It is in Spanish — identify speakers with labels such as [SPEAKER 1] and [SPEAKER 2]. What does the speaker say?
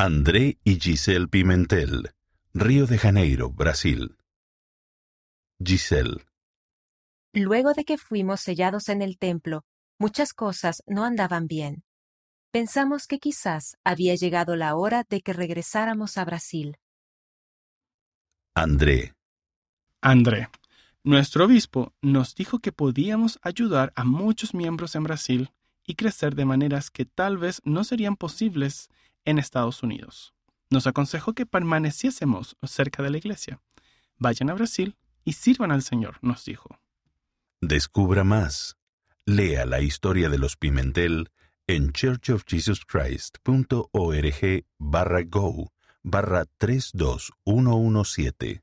[SPEAKER 1] André y Giselle Pimentel, Río de Janeiro, Brasil. Giselle.
[SPEAKER 2] Luego de que fuimos sellados en el templo, muchas cosas no andaban bien. Pensamos que quizás había llegado la hora de que regresáramos a Brasil.
[SPEAKER 1] André.
[SPEAKER 3] André. Nuestro obispo nos dijo que podíamos ayudar a muchos miembros en Brasil y crecer de maneras que tal vez no serían posibles en Estados Unidos. Nos aconsejó que permaneciésemos cerca de la iglesia. Vayan a Brasil y sirvan al Señor, nos dijo.
[SPEAKER 1] Descubra más. Lea la historia de los Pimentel en churchofjesuschrist.org barra go barra 32117.